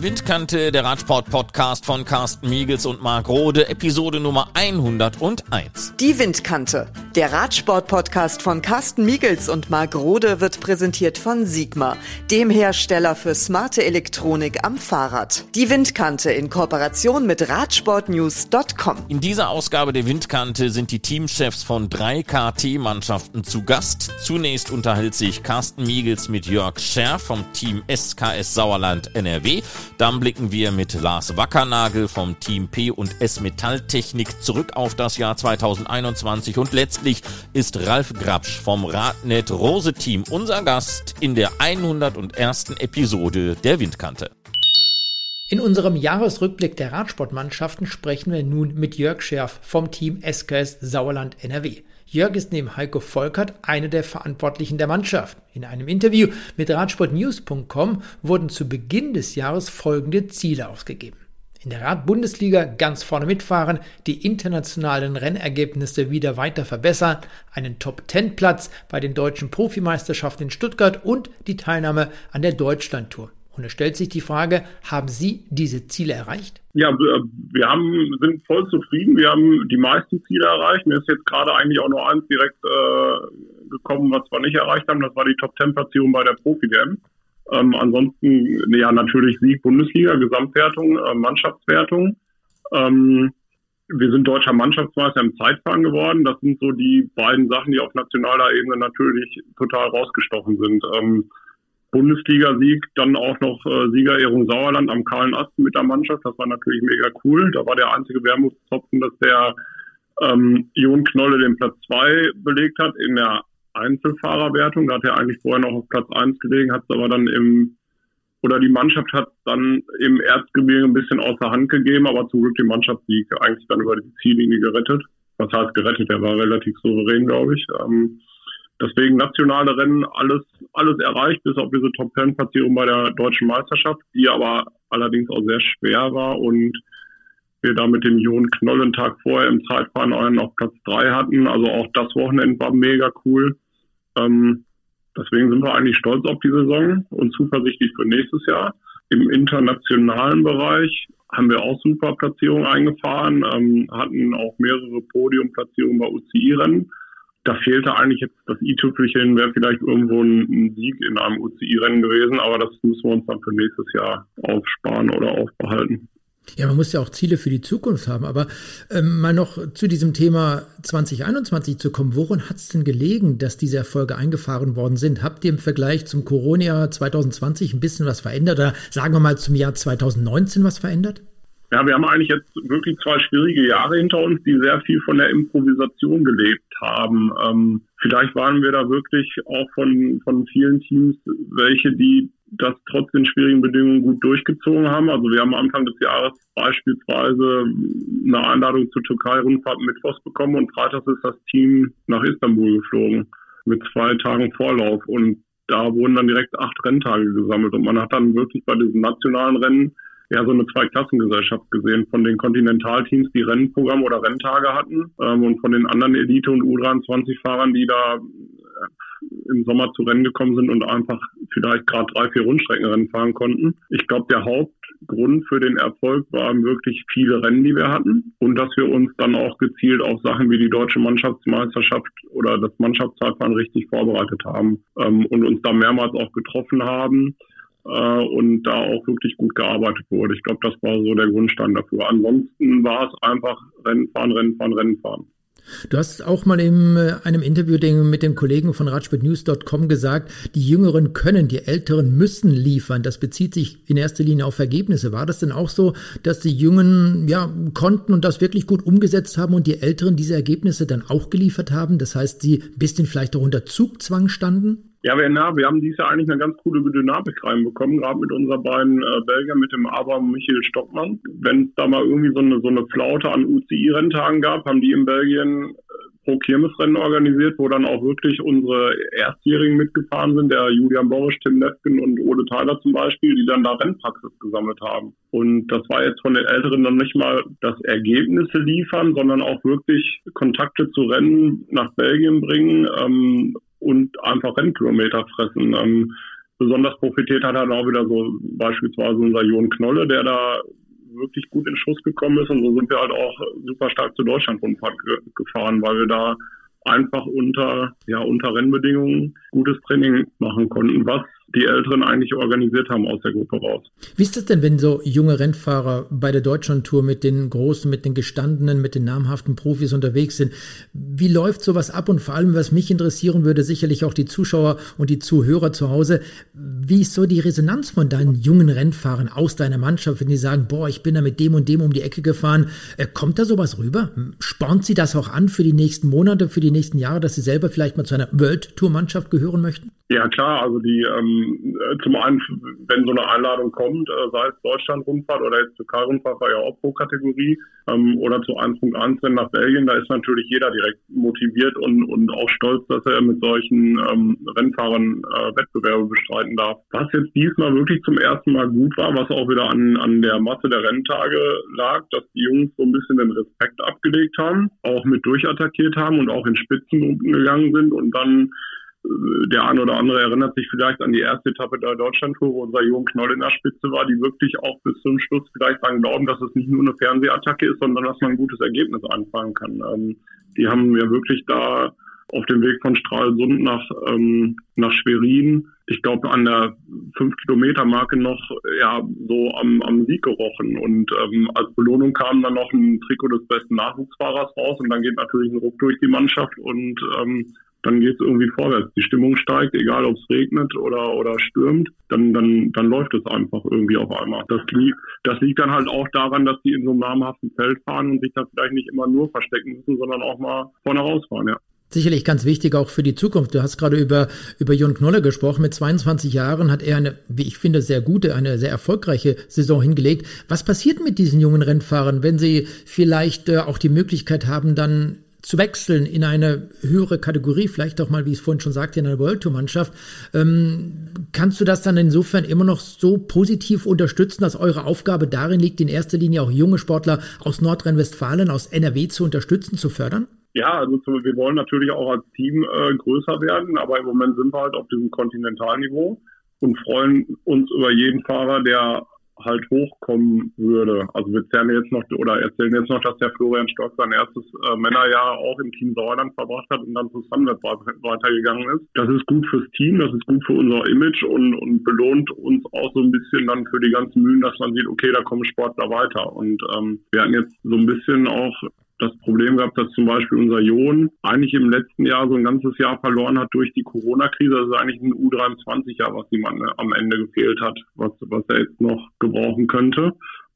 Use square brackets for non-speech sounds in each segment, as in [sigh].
Die Windkante, der Radsport-Podcast von Carsten Miegels und Marc Rode, Episode Nummer 101. Die Windkante, der Radsport-Podcast von Carsten Miegels und Marc Rode wird präsentiert von Sigma, dem Hersteller für smarte Elektronik am Fahrrad. Die Windkante in Kooperation mit Radsportnews.com. In dieser Ausgabe der Windkante sind die Teamchefs von drei KT-Mannschaften zu Gast. Zunächst unterhält sich Carsten Miegels mit Jörg Scher vom Team SKS Sauerland NRW. Dann blicken wir mit Lars Wackernagel vom Team P und S Metalltechnik zurück auf das Jahr 2021 und letztlich ist Ralf Grabsch vom Radnet Rose Team unser Gast in der 101. Episode der Windkante. In unserem Jahresrückblick der Radsportmannschaften sprechen wir nun mit Jörg Scherf vom Team SKS Sauerland NRW. Jörg ist neben Heiko Volkert einer der Verantwortlichen der Mannschaft. In einem Interview mit Radsportnews.com wurden zu Beginn des Jahres folgende Ziele ausgegeben. In der Radbundesliga ganz vorne mitfahren, die internationalen Rennergebnisse wieder weiter verbessern, einen Top-10-Platz bei den deutschen Profimeisterschaften in Stuttgart und die Teilnahme an der Deutschlandtour. Und es stellt sich die Frage, haben Sie diese Ziele erreicht? Ja, wir, wir haben, sind voll zufrieden. Wir haben die meisten Ziele erreicht. Mir ist jetzt gerade eigentlich auch nur eins direkt äh, gekommen, was wir nicht erreicht haben. Das war die Top-10-Platzierung bei der Profi-DM. Ähm, ansonsten, ja, natürlich Sieg Bundesliga, Gesamtwertung, äh, Mannschaftswertung. Ähm, wir sind deutscher Mannschaftsmeister im Zeitfahren geworden. Das sind so die beiden Sachen, die auf nationaler Ebene natürlich total rausgestochen sind. Ähm, Bundesliga-Sieg, dann auch noch äh, Siegerehrung Sauerland am Kahlen Asten mit der Mannschaft. Das war natürlich mega cool. Da war der einzige Wermutstropfen, dass der ähm, Jon Knolle den Platz zwei belegt hat in der Einzelfahrerwertung. Da hat er eigentlich vorher noch auf Platz eins gelegen, hat es aber dann im oder die Mannschaft hat dann im Erzgebirge ein bisschen außer Hand gegeben, aber zum Glück die Mannschaftssieg eigentlich dann über die Ziellinie gerettet. Was heißt gerettet? Der war relativ souverän, glaube ich. Ähm, Deswegen nationale Rennen alles, alles erreicht, bis auf diese Top Ten Platzierung bei der deutschen Meisterschaft, die aber allerdings auch sehr schwer war und wir da mit dem Jon Knollen Tag vorher im Zeitfahren einen auf Platz drei hatten. Also auch das Wochenende war mega cool. Ähm, deswegen sind wir eigentlich stolz auf die Saison und zuversichtlich für nächstes Jahr. Im internationalen Bereich haben wir auch super Platzierungen eingefahren, ähm, hatten auch mehrere Podiumplatzierungen bei UCI-Rennen da fehlte eigentlich jetzt das i-Tüpfelchen, wäre vielleicht irgendwo ein, ein, Sieg in einem UCI-Rennen gewesen, aber das müssen wir uns dann für nächstes Jahr aufsparen oder aufbehalten. Ja, man muss ja auch Ziele für die Zukunft haben. Aber ähm, mal noch zu diesem Thema 2021 zu kommen. Woran hat es denn gelegen, dass diese Erfolge eingefahren worden sind? Habt ihr im Vergleich zum Corona-Jahr 2020 ein bisschen was verändert oder sagen wir mal zum Jahr 2019 was verändert? Ja, wir haben eigentlich jetzt wirklich zwei schwierige Jahre hinter uns, die sehr viel von der Improvisation gelebt haben. Ähm, vielleicht waren wir da wirklich auch von, von vielen Teams welche, die das trotz den schwierigen Bedingungen gut durchgezogen haben. Also wir haben Anfang des Jahres beispielsweise eine Einladung zur Türkei-Rundfahrt Mittwochs bekommen und freitags ist das Team nach Istanbul geflogen mit zwei Tagen Vorlauf. Und da wurden dann direkt acht Renntage gesammelt. Und man hat dann wirklich bei diesen nationalen Rennen ja so eine Zweiklassengesellschaft gesehen. Von den Kontinentalteams, die Rennprogramm oder Renntage hatten ähm, und von den anderen Elite- und U23-Fahrern, die da im Sommer zu Rennen gekommen sind und einfach vielleicht gerade drei, vier Rundstreckenrennen fahren konnten. Ich glaube, der Hauptgrund für den Erfolg waren wirklich viele Rennen, die wir hatten und dass wir uns dann auch gezielt auf Sachen wie die deutsche Mannschaftsmeisterschaft oder das Mannschaftszeitfahren richtig vorbereitet haben ähm, und uns da mehrmals auch getroffen haben äh, und da auch wirklich gut gearbeitet wurde. Ich glaube, das war so der Grundstein dafür. Ansonsten war es einfach Rennen fahren, Rennen fahren, Rennen fahren. Du hast auch mal in äh, einem Interview mit den Kollegen von radsportnews.com gesagt, die Jüngeren können, die Älteren müssen liefern. Das bezieht sich in erster Linie auf Ergebnisse. War das denn auch so, dass die Jungen ja konnten und das wirklich gut umgesetzt haben und die Älteren diese Ergebnisse dann auch geliefert haben? Das heißt, sie ein bisschen vielleicht auch unter Zugzwang standen? Ja, wir, na, wir haben dieses Jahr eigentlich eine ganz coole Dynamik reinbekommen, gerade mit unseren beiden äh, Belgiern, mit dem und Michael Stockmann. Wenn es da mal irgendwie so eine, so eine Flaute an UCI-Renntagen gab, haben die in Belgien äh, pro Kirmesrennen organisiert, wo dann auch wirklich unsere Erstjährigen mitgefahren sind, der Julian Borisch, Tim Lefken und Ole Tyler zum Beispiel, die dann da Rennpraxis gesammelt haben. Und das war jetzt von den Älteren dann nicht mal das Ergebnisse liefern, sondern auch wirklich Kontakte zu Rennen nach Belgien bringen, ähm, und einfach Rennkilometer fressen. Ähm, besonders profitiert hat, hat auch wieder so beispielsweise unser Jon Knolle, der da wirklich gut in Schuss gekommen ist. Und so sind wir halt auch super stark zu Deutschland-Rundfahrt gefahren, weil wir da einfach unter, ja, unter Rennbedingungen gutes Training machen konnten, was die Älteren eigentlich organisiert haben aus der Gruppe raus. Wie ist es denn, wenn so junge Rennfahrer bei der Deutschlandtour mit den großen, mit den gestandenen, mit den namhaften Profis unterwegs sind? Wie läuft sowas ab? Und vor allem, was mich interessieren würde, sicherlich auch die Zuschauer und die Zuhörer zu Hause, wie ist so die Resonanz von deinen jungen Rennfahrern aus deiner Mannschaft, wenn die sagen, boah, ich bin da mit dem und dem um die Ecke gefahren? Äh, kommt da sowas rüber? Spornt sie das auch an für die nächsten Monate, für die nächsten Jahre, dass sie selber vielleicht mal zu einer World Tour Mannschaft gehören möchten? Ja, klar. Also die, ähm, zum einen, wenn so eine Einladung kommt, äh, sei es Deutschland-Rundfahrt oder jetzt Türkei-Rundfahrt, war ja auch pro Kategorie, ähm, oder zu 1.1 Rennen nach Belgien, da ist natürlich jeder direkt motiviert und, und auch stolz, dass er mit solchen ähm, Rennfahrern äh, Wettbewerbe bestreiten darf. Was jetzt diesmal wirklich zum ersten Mal gut war, was auch wieder an, an der Masse der Renntage lag, dass die Jungs so ein bisschen den Respekt abgelegt haben, auch mit durchattackiert haben und auch in Spitzengruppen gegangen sind und dann der eine oder andere erinnert sich vielleicht an die erste Etappe der Deutschlandtour, wo unser Jürgen Knoll in der Spitze war, die wirklich auch bis zum Schluss vielleicht dran glauben, dass es nicht nur eine Fernsehattacke ist, sondern dass man ein gutes Ergebnis anfangen kann. Ähm, die haben ja wirklich da auf dem Weg von Stralsund nach, ähm, nach Schwerin, ich glaube an der 5-Kilometer-Marke noch ja so am, am Sieg gerochen. Und ähm, als Belohnung kam dann noch ein Trikot des besten Nachwuchsfahrers raus und dann geht natürlich ein Ruck durch die Mannschaft und ähm, dann geht es irgendwie vorwärts. Die Stimmung steigt, egal ob es regnet oder, oder stürmt, dann, dann, dann läuft es einfach irgendwie auf einmal. Das liegt, das liegt dann halt auch daran, dass die in so einem namhaften Feld fahren und sich da vielleicht nicht immer nur verstecken müssen, sondern auch mal vorne rausfahren, ja. Sicherlich ganz wichtig auch für die Zukunft. Du hast gerade über, über Jon Knolle gesprochen. Mit 22 Jahren hat er eine, wie ich finde, sehr gute, eine sehr erfolgreiche Saison hingelegt. Was passiert mit diesen jungen Rennfahrern, wenn sie vielleicht äh, auch die Möglichkeit haben, dann zu wechseln in eine höhere Kategorie, vielleicht auch mal, wie ich es vorhin schon sagte, in eine World Tour Mannschaft. Ähm, kannst du das dann insofern immer noch so positiv unterstützen, dass eure Aufgabe darin liegt, in erster Linie auch junge Sportler aus Nordrhein-Westfalen, aus NRW zu unterstützen, zu fördern? Ja, also wir wollen natürlich auch als Team äh, größer werden, aber im Moment sind wir halt auf diesem Kontinentalniveau und freuen uns über jeden Fahrer, der halt hochkommen würde. Also wir zählen jetzt noch oder erzählen jetzt noch, dass der Florian Stock sein erstes äh, Männerjahr auch im Team Sauerland verbracht hat und dann zu Sunweb weitergegangen ist. Das ist gut fürs Team, das ist gut für unser Image und, und belohnt uns auch so ein bisschen dann für die ganzen Mühen, dass man sieht, okay, da kommen Sportler weiter. Und ähm, wir hatten jetzt so ein bisschen auch das Problem gehabt, dass zum Beispiel unser Jon eigentlich im letzten Jahr so ein ganzes Jahr verloren hat durch die Corona-Krise. Das ist eigentlich ein U23-Jahr, was ihm am Ende gefehlt hat, was, was er jetzt noch gebrauchen könnte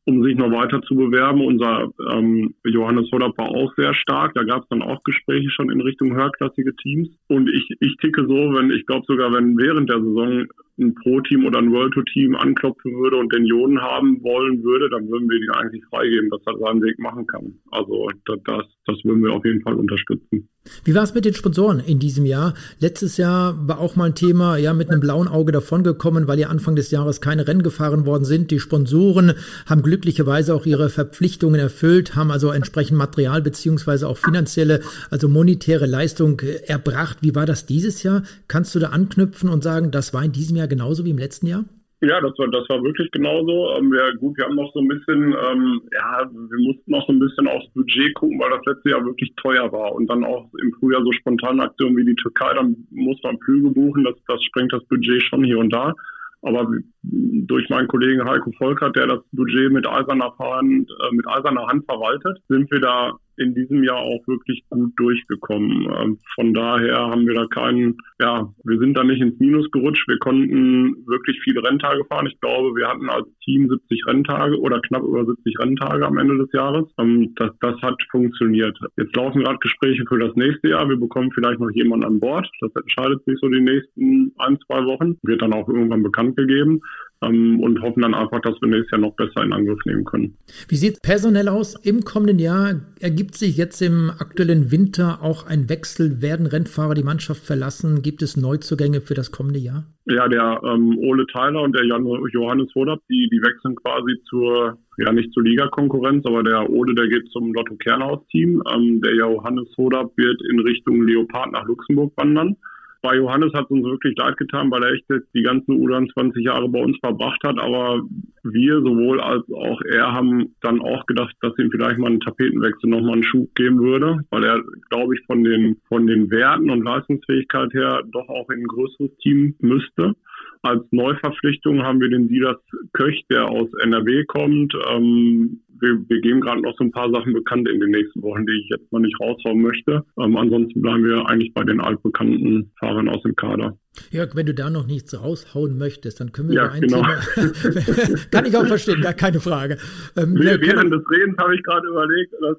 um sich noch weiter zu bewerben. Unser ähm, Johannes Hollap war auch sehr stark. Da gab es dann auch Gespräche schon in Richtung höherklassige Teams. Und ich, ich ticke so, wenn ich glaube sogar, wenn während der Saison ein Pro-Team oder ein World Tour-Team anklopfen würde und den Joden haben wollen würde, dann würden wir ihn eigentlich freigeben, dass er seinen Weg machen kann. Also das, das würden wir auf jeden Fall unterstützen. Wie war es mit den Sponsoren in diesem Jahr? Letztes Jahr war auch mal ein Thema, ja, mit einem blauen Auge davongekommen, weil ja Anfang des Jahres keine Rennen gefahren worden sind. Die Sponsoren haben glücklicherweise auch ihre Verpflichtungen erfüllt, haben also entsprechend Material beziehungsweise auch finanzielle, also monetäre Leistung erbracht. Wie war das dieses Jahr? Kannst du da anknüpfen und sagen, das war in diesem Jahr genauso wie im letzten Jahr? Ja, das war, das war wirklich genauso. Ähm, wir, gut, wir haben noch so ein bisschen, ähm, ja, wir mussten noch so ein bisschen aufs Budget gucken, weil das letzte Jahr wirklich teuer war. Und dann auch im Frühjahr so spontane Aktionen wie die Türkei, dann muss man Flüge buchen, das, das sprengt das Budget schon hier und da. Aber durch meinen Kollegen Heiko Volkert, der das Budget mit eiserner Hand, äh, mit eiserner Hand verwaltet, sind wir da in diesem Jahr auch wirklich gut durchgekommen. Ähm, von daher haben wir da keinen, ja, wir sind da nicht ins Minus gerutscht. Wir konnten wirklich viele Renntage fahren. Ich glaube, wir hatten als Team 70 Renntage oder knapp über 70 Renntage am Ende des Jahres. Ähm, das, das hat funktioniert. Jetzt laufen gerade Gespräche für das nächste Jahr. Wir bekommen vielleicht noch jemanden an Bord. Das entscheidet sich so die nächsten ein, zwei Wochen. Wird dann auch irgendwann bekannt gegeben ähm, und hoffen dann einfach, dass wir nächstes Jahr noch besser in Angriff nehmen können. Wie sieht es personell aus im kommenden Jahr? Ergibt sich jetzt im aktuellen Winter auch ein Wechsel? Werden Rennfahrer die Mannschaft verlassen? Gibt es Neuzugänge für das kommende Jahr? Ja, der ähm, Ole Tyler und der Jan Johannes Hodab, die, die wechseln quasi zur, ja nicht zur Ligakonkurrenz, aber der Ole, der geht zum Lotto Kernhaus-Team. Ähm, der Johannes Hodab wird in Richtung Leopard nach Luxemburg wandern. Bei Johannes hat es uns wirklich leid getan, weil er echt jetzt die ganzen U23 Jahre bei uns verbracht hat. Aber wir sowohl als auch er haben dann auch gedacht, dass ihm vielleicht mal einen Tapetenwechsel nochmal einen Schub geben würde, weil er, glaube ich, von den, von den Werten und Leistungsfähigkeit her doch auch in ein größeres Team müsste. Als Neuverpflichtung haben wir den Silas Köch, der aus NRW kommt. Ähm, wir, wir geben gerade noch so ein paar Sachen bekannt in den nächsten Wochen, die ich jetzt mal nicht raushauen möchte. Ähm, ansonsten bleiben wir eigentlich bei den altbekannten Fahrern aus dem Kader. Jörg, wenn du da noch nichts raushauen möchtest, dann können wir ja, über ein genau. Thema. [laughs] kann ich auch verstehen, gar keine Frage. Ähm, während können, des Redens habe ich gerade überlegt, das,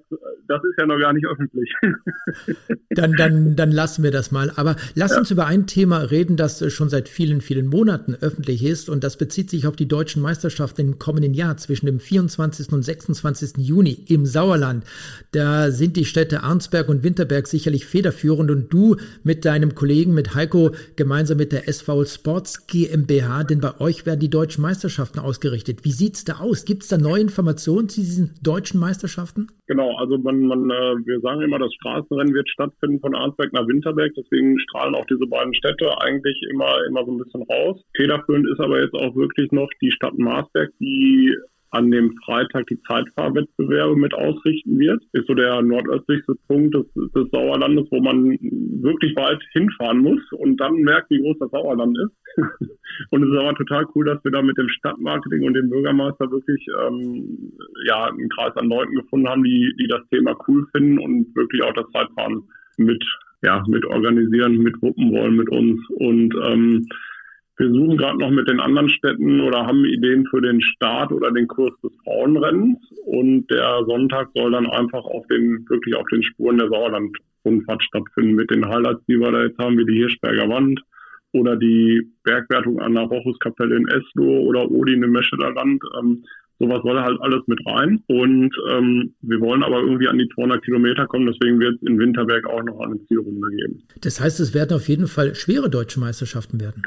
das ist ja noch gar nicht öffentlich. [laughs] dann, dann, dann lassen wir das mal. Aber lass ja. uns über ein Thema reden, das schon seit vielen, vielen Monaten öffentlich ist. Und das bezieht sich auf die deutschen Meisterschaften im kommenden Jahr zwischen dem 24. und 26. Juni im Sauerland. Da sind die Städte Arnsberg und Winterberg sicherlich federführend und du mit deinem Kollegen, mit Heiko, gemeinsam gemeinsam mit der SV Sports GmbH, denn bei euch werden die deutschen Meisterschaften ausgerichtet. Wie sieht es da aus? Gibt es da neue Informationen zu diesen deutschen Meisterschaften? Genau, also man, man, äh, wir sagen immer, das Straßenrennen wird stattfinden von Arnsberg nach Winterberg, deswegen strahlen auch diese beiden Städte eigentlich immer, immer so ein bisschen raus. Federführend ist aber jetzt auch wirklich noch die Stadt Marsberg, die an dem Freitag die Zeitfahrwettbewerbe mit ausrichten wird. Ist so der nordöstlichste Punkt des, des Sauerlandes, wo man wirklich weit hinfahren muss und dann merkt, wie groß das Sauerland ist. [laughs] und es ist aber total cool, dass wir da mit dem Stadtmarketing und dem Bürgermeister wirklich ähm, ja einen Kreis an Leuten gefunden haben, die, die das Thema cool finden und wirklich auch das Zeitfahren mit ja, mit organisieren, mit wuppen wollen mit uns. Und ähm, wir suchen gerade noch mit den anderen Städten oder haben Ideen für den Start oder den Kurs des Frauenrennens. Und der Sonntag soll dann einfach auf den, wirklich auf den Spuren der Sauerland-Rundfahrt stattfinden mit den Highlights, die wir da jetzt haben, wie die Hirschberger Wand oder die Bergwertung an der Rochuskapelle in Esloh oder Odin im Mescheder Land. Ähm, Sowas soll halt alles mit rein. Und ähm, wir wollen aber irgendwie an die 200 Kilometer kommen. Deswegen wird es in Winterberg auch noch eine Zielrunde geben. Das heißt, es werden auf jeden Fall schwere deutsche Meisterschaften werden.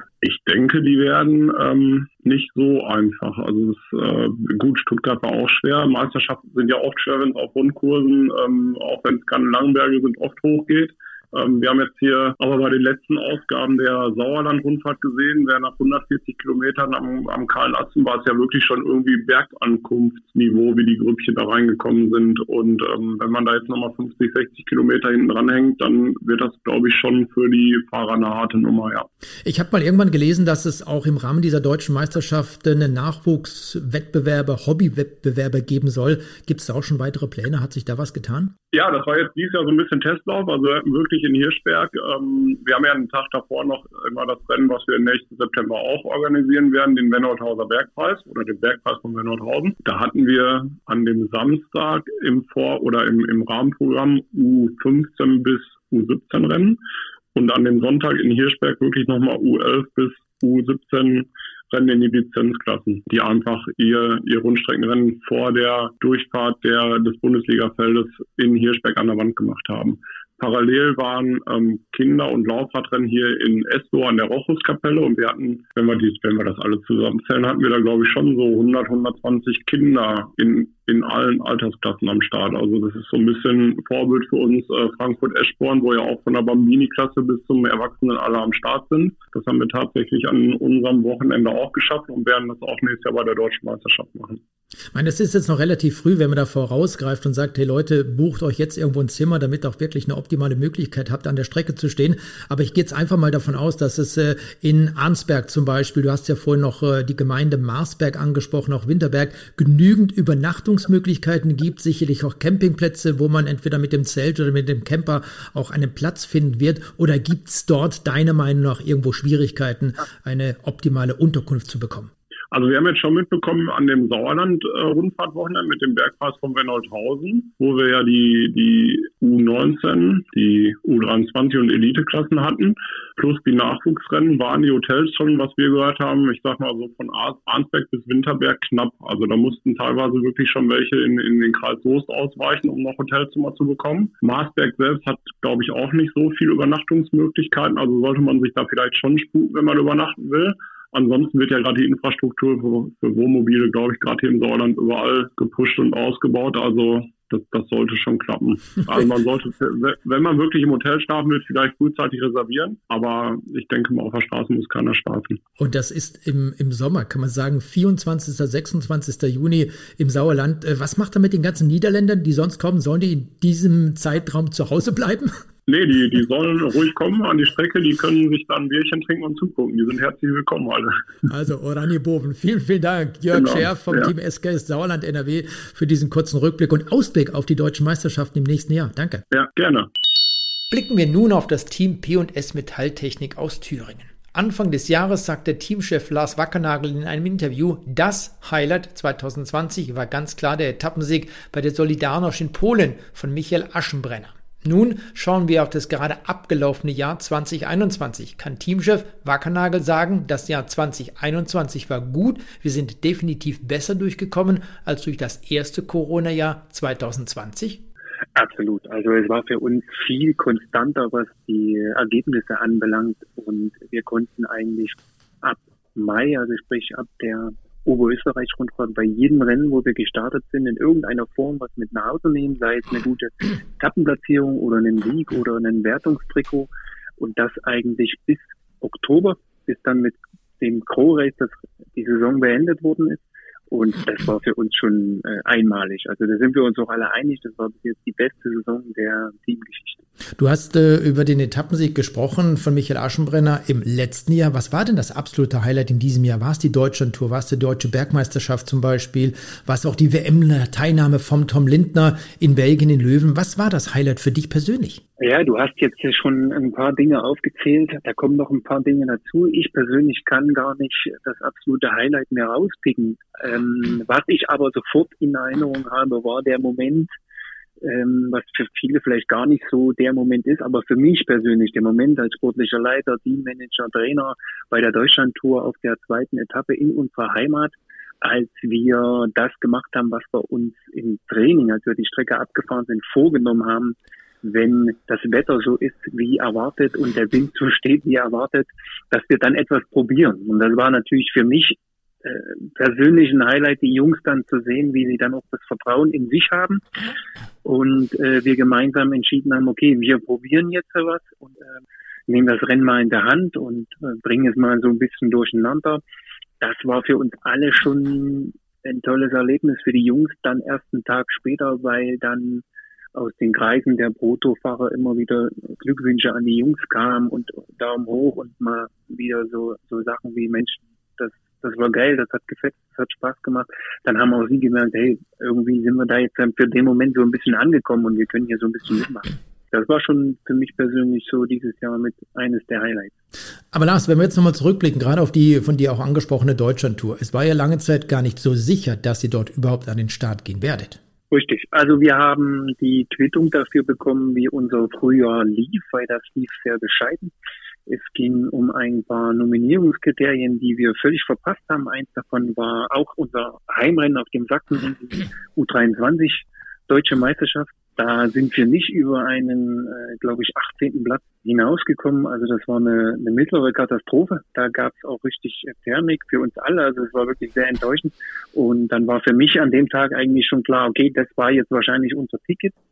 Ich denke, die werden ähm, nicht so einfach. Also es, äh, gut, Stuttgart war auch schwer. Meisterschaften sind ja oft schwer, wenn es auf Rundkursen, ähm, auch wenn es keine Langenberge sind, oft hochgeht. Ähm, wir haben jetzt hier aber bei den letzten Ausgaben der Sauerland-Rundfahrt gesehen, wer nach 140 Kilometern am, am Karl Atzen war es ja wirklich schon irgendwie Bergankunftsniveau, wie die Grüppchen da reingekommen sind. Und ähm, wenn man da jetzt nochmal 50, 60 Kilometer hinten dranhängt, dann wird das, glaube ich, schon für die Fahrer eine harte Nummer, ja. Ich habe mal irgendwann gelesen, dass es auch im Rahmen dieser deutschen Meisterschaft eine Nachwuchswettbewerbe, Hobbywettbewerbe geben soll. Gibt es da auch schon weitere Pläne? Hat sich da was getan? Ja, das war jetzt dieses Jahr so ein bisschen Testlauf. Also wirklich wirklich in Hirschberg. Ähm, wir haben ja einen Tag davor noch immer das Rennen, was wir nächsten September auch organisieren werden, den Wennhauthauser Bergpreis oder den Bergpreis von Wennhauthausen. Da hatten wir an dem Samstag im Vor- oder im, im Rahmenprogramm U15 bis U17 Rennen und an dem Sonntag in Hirschberg wirklich nochmal U11 bis U17 Rennen in die Lizenzklassen, die einfach ihr, ihr Rundstreckenrennen vor der Durchfahrt der, des Bundesligafeldes in Hirschberg an der Wand gemacht haben. Parallel waren ähm, Kinder- und Laufradrennen hier in Esso an der Rochuskapelle und wir hatten, wenn wir, dies, wenn wir das alle zusammenzählen, hatten wir da glaube ich schon so 100, 120 Kinder in, in allen Altersklassen am Start. Also das ist so ein bisschen Vorbild für uns äh, Frankfurt-Eschborn, wo ja auch von der Bambini-Klasse bis zum Erwachsenen alle am Start sind. Das haben wir tatsächlich an unserem Wochenende auch geschafft und werden das auch nächstes Jahr bei der Deutschen Meisterschaft machen. Ich meine, es ist jetzt noch relativ früh, wenn man da vorausgreift und sagt, hey Leute, bucht euch jetzt irgendwo ein Zimmer, damit auch wirklich eine optimale Möglichkeit habt, an der Strecke zu stehen. Aber ich gehe jetzt einfach mal davon aus, dass es äh, in Arnsberg zum Beispiel, du hast ja vorhin noch äh, die Gemeinde Marsberg angesprochen, auch Winterberg, genügend Übernachtungsmöglichkeiten gibt, sicherlich auch Campingplätze, wo man entweder mit dem Zelt oder mit dem Camper auch einen Platz finden wird. Oder gibt es dort deiner Meinung nach irgendwo Schwierigkeiten, eine optimale Unterkunft zu bekommen? Also wir haben jetzt schon mitbekommen an dem Sauerland-Rundfahrtwochenende mit dem Bergpass von Wennolthausen, wo wir ja die, die U19, die U23 und Eliteklassen hatten, plus die Nachwuchsrennen, waren die Hotels schon, was wir gehört haben, ich sag mal so von Arnsberg bis Winterberg knapp. Also da mussten teilweise wirklich schon welche in, in den Kreis Soest ausweichen, um noch Hotelzimmer zu bekommen. Marsberg selbst hat, glaube ich, auch nicht so viele Übernachtungsmöglichkeiten, also sollte man sich da vielleicht schon sputen, wenn man übernachten will. Ansonsten wird ja gerade die Infrastruktur für, für Wohnmobile, glaube ich, gerade hier im Sauerland überall gepusht und ausgebaut. Also das, das sollte schon klappen. [laughs] Also man sollte, wenn man wirklich im Hotel schlafen will, vielleicht frühzeitig reservieren. Aber ich denke mal, auf der Straße muss keiner schlafen. Und das ist im, im Sommer, kann man sagen, 24., 26. Juni im Sauerland. Äh, was macht er mit den ganzen Niederländern, die sonst kommen? Sollen die in diesem Zeitraum zu Hause bleiben? Nee, die, die sollen ruhig kommen an die Strecke, die können sich dann ein Bierchen trinken und zugucken. Die sind herzlich willkommen alle. Also Oranje Boven, vielen, vielen Dank. Jörg genau, Scherf vom ja. Team SKS Sauerland NRW für diesen kurzen Rückblick und Ausblick auf die deutschen Meisterschaften im nächsten Jahr. Danke. Ja, gerne. Blicken wir nun auf das Team P&S Metalltechnik aus Thüringen. Anfang des Jahres sagte Teamchef Lars Wackernagel in einem Interview, das Highlight 2020 war ganz klar der Etappensieg bei der Solidarność in Polen von Michael Aschenbrenner. Nun schauen wir auf das gerade abgelaufene Jahr 2021. Kann Teamchef Wackernagel sagen, das Jahr 2021 war gut, wir sind definitiv besser durchgekommen als durch das erste Corona-Jahr 2020? Absolut. Also es war für uns viel konstanter, was die Ergebnisse anbelangt und wir konnten eigentlich ab Mai, also sprich ab der Oberösterreich-Rundfahrt bei jedem Rennen, wo wir gestartet sind, in irgendeiner Form was mit nach Hause nehmen, sei es eine gute Etappenplatzierung oder einen Sieg oder einen Wertungstrikot. Und das eigentlich bis Oktober, bis dann mit dem Crow Race das, die Saison beendet worden ist. Und das war für uns schon äh, einmalig. Also da sind wir uns auch alle einig, das war bis jetzt die beste Saison der Teamgeschichte. Du hast äh, über den Etappensieg gesprochen von Michael Aschenbrenner im letzten Jahr. Was war denn das absolute Highlight in diesem Jahr? War es die Deutschlandtour? War es die Deutsche Bergmeisterschaft zum Beispiel? War es auch die WM-Teilnahme vom Tom Lindner in Belgien in Löwen? Was war das Highlight für dich persönlich? Ja, du hast jetzt schon ein paar Dinge aufgezählt. Da kommen noch ein paar Dinge dazu. Ich persönlich kann gar nicht das absolute Highlight mehr rauspicken. Ähm, was ich aber sofort in Erinnerung habe, war der Moment, ähm, was für viele vielleicht gar nicht so der Moment ist, aber für mich persönlich der Moment als sportlicher Leiter, Teammanager, Trainer bei der Deutschlandtour auf der zweiten Etappe in unserer Heimat, als wir das gemacht haben, was wir uns im Training, als wir die Strecke abgefahren sind, vorgenommen haben, wenn das Wetter so ist wie erwartet und der Wind so steht wie erwartet, dass wir dann etwas probieren. Und das war natürlich für mich äh, persönlich ein Highlight, die Jungs dann zu sehen, wie sie dann auch das Vertrauen in sich haben. Und äh, wir gemeinsam entschieden haben, okay, wir probieren jetzt was und äh, nehmen das Rennen mal in der Hand und äh, bringen es mal so ein bisschen durcheinander. Das war für uns alle schon ein tolles Erlebnis für die Jungs dann ersten Tag später, weil dann aus den Kreisen der Protofahrer immer wieder Glückwünsche an die Jungs kamen und Daumen hoch und mal wieder so, so Sachen wie Menschen, das, das war geil, das hat gefällt, das hat Spaß gemacht. Dann haben auch sie gemerkt, hey, irgendwie sind wir da jetzt für den Moment so ein bisschen angekommen und wir können hier so ein bisschen mitmachen. Das war schon für mich persönlich so dieses Jahr mit eines der Highlights. Aber Lars, wenn wir jetzt nochmal zurückblicken, gerade auf die von dir auch angesprochene Deutschlandtour. Es war ja lange Zeit gar nicht so sicher, dass ihr dort überhaupt an den Start gehen werdet. Richtig. Also wir haben die Quittung dafür bekommen, wie unser Frühjahr lief, weil das lief sehr bescheiden. Es ging um ein paar Nominierungskriterien, die wir völlig verpasst haben. Eins davon war auch unser Heimrennen auf dem Sachsen U23 Deutsche Meisterschaft. Da sind wir nicht über einen, äh, glaube ich, 18. Platz hinausgekommen. Also das war eine, eine mittlere Katastrophe. Da gab es auch richtig Thermik für uns alle. Also es war wirklich sehr enttäuschend. Und dann war für mich an dem Tag eigentlich schon klar, okay, das war jetzt wahrscheinlich unser Ticket äh,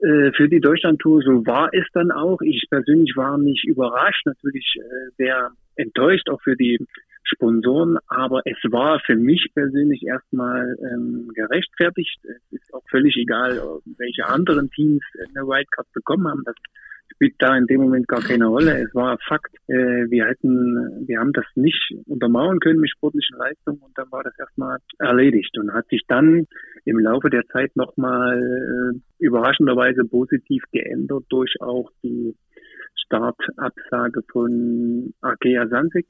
für die Deutschlandtour. So war es dann auch. Ich persönlich war nicht überrascht, natürlich äh, sehr enttäuscht, auch für die Sponsoren, aber es war für mich persönlich erstmal ähm, gerechtfertigt. Es ist auch völlig egal, welche anderen Teams eine Wildcard bekommen haben. Das spielt da in dem Moment gar keine Rolle. Es war Fakt. Äh, wir hätten, wir haben das nicht untermauern können mit sportlichen Leistungen und dann war das erstmal erledigt und hat sich dann im Laufe der Zeit nochmal äh, überraschenderweise positiv geändert durch auch die Startabsage von Arkea Sansig